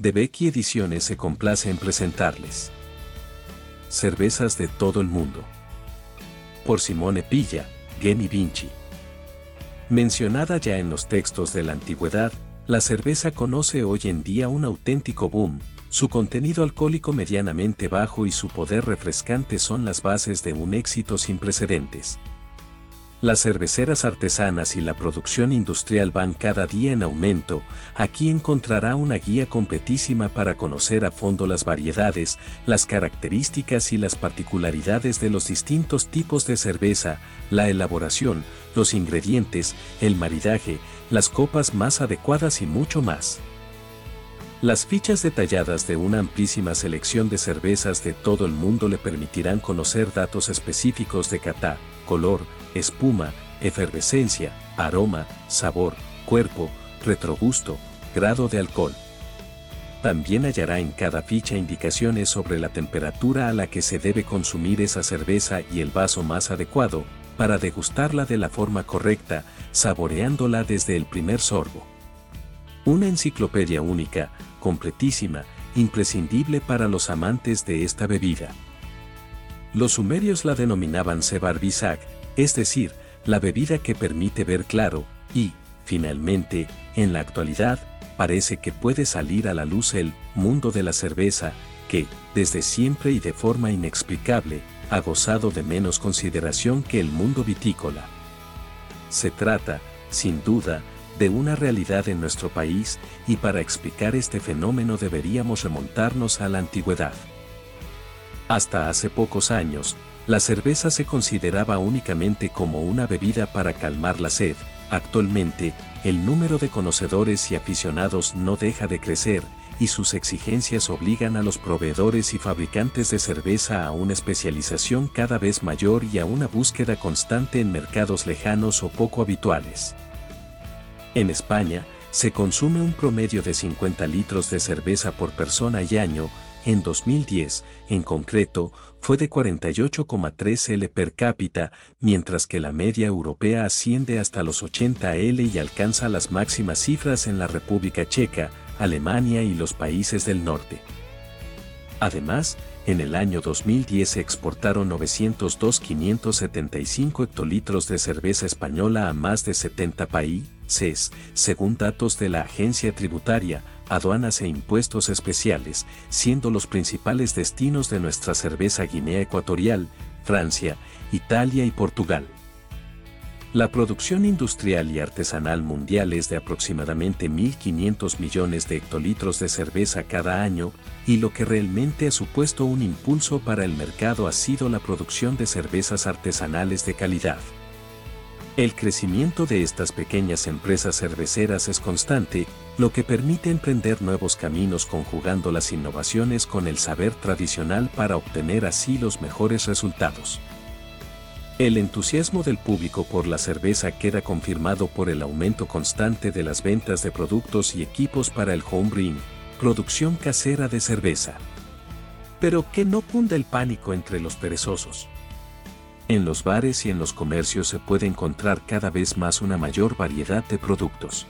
de Becky Ediciones se complace en presentarles. Cervezas de todo el mundo. Por Simone Pilla, Geni Vinci. Mencionada ya en los textos de la antigüedad, la cerveza conoce hoy en día un auténtico boom, su contenido alcohólico medianamente bajo y su poder refrescante son las bases de un éxito sin precedentes. Las cerveceras artesanas y la producción industrial van cada día en aumento, aquí encontrará una guía completísima para conocer a fondo las variedades, las características y las particularidades de los distintos tipos de cerveza, la elaboración, los ingredientes, el maridaje, las copas más adecuadas y mucho más. Las fichas detalladas de una amplísima selección de cervezas de todo el mundo le permitirán conocer datos específicos de cata, color, espuma, efervescencia, aroma, sabor, cuerpo, retrogusto, grado de alcohol. También hallará en cada ficha indicaciones sobre la temperatura a la que se debe consumir esa cerveza y el vaso más adecuado, para degustarla de la forma correcta, saboreándola desde el primer sorbo. Una enciclopedia única, completísima, imprescindible para los amantes de esta bebida. Los sumerios la denominaban Sebar Bisak, es decir, la bebida que permite ver claro, y, finalmente, en la actualidad, parece que puede salir a la luz el mundo de la cerveza, que, desde siempre y de forma inexplicable, ha gozado de menos consideración que el mundo vitícola. Se trata, sin duda, de una realidad en nuestro país, y para explicar este fenómeno deberíamos remontarnos a la antigüedad. Hasta hace pocos años, la cerveza se consideraba únicamente como una bebida para calmar la sed. Actualmente, el número de conocedores y aficionados no deja de crecer, y sus exigencias obligan a los proveedores y fabricantes de cerveza a una especialización cada vez mayor y a una búsqueda constante en mercados lejanos o poco habituales. En España, se consume un promedio de 50 litros de cerveza por persona y año, en 2010, en concreto, fue de 48,3 L per cápita, mientras que la media europea asciende hasta los 80 L y alcanza las máximas cifras en la República Checa, Alemania y los países del norte. Además, en el año 2010 se exportaron 902.575 hectolitros de cerveza española a más de 70 países, según datos de la Agencia Tributaria, Aduanas e Impuestos Especiales, siendo los principales destinos de nuestra cerveza Guinea Ecuatorial, Francia, Italia y Portugal. La producción industrial y artesanal mundial es de aproximadamente 1.500 millones de hectolitros de cerveza cada año, y lo que realmente ha supuesto un impulso para el mercado ha sido la producción de cervezas artesanales de calidad. El crecimiento de estas pequeñas empresas cerveceras es constante, lo que permite emprender nuevos caminos conjugando las innovaciones con el saber tradicional para obtener así los mejores resultados. El entusiasmo del público por la cerveza queda confirmado por el aumento constante de las ventas de productos y equipos para el homebrewing, producción casera de cerveza. Pero que no cunda el pánico entre los perezosos. En los bares y en los comercios se puede encontrar cada vez más una mayor variedad de productos.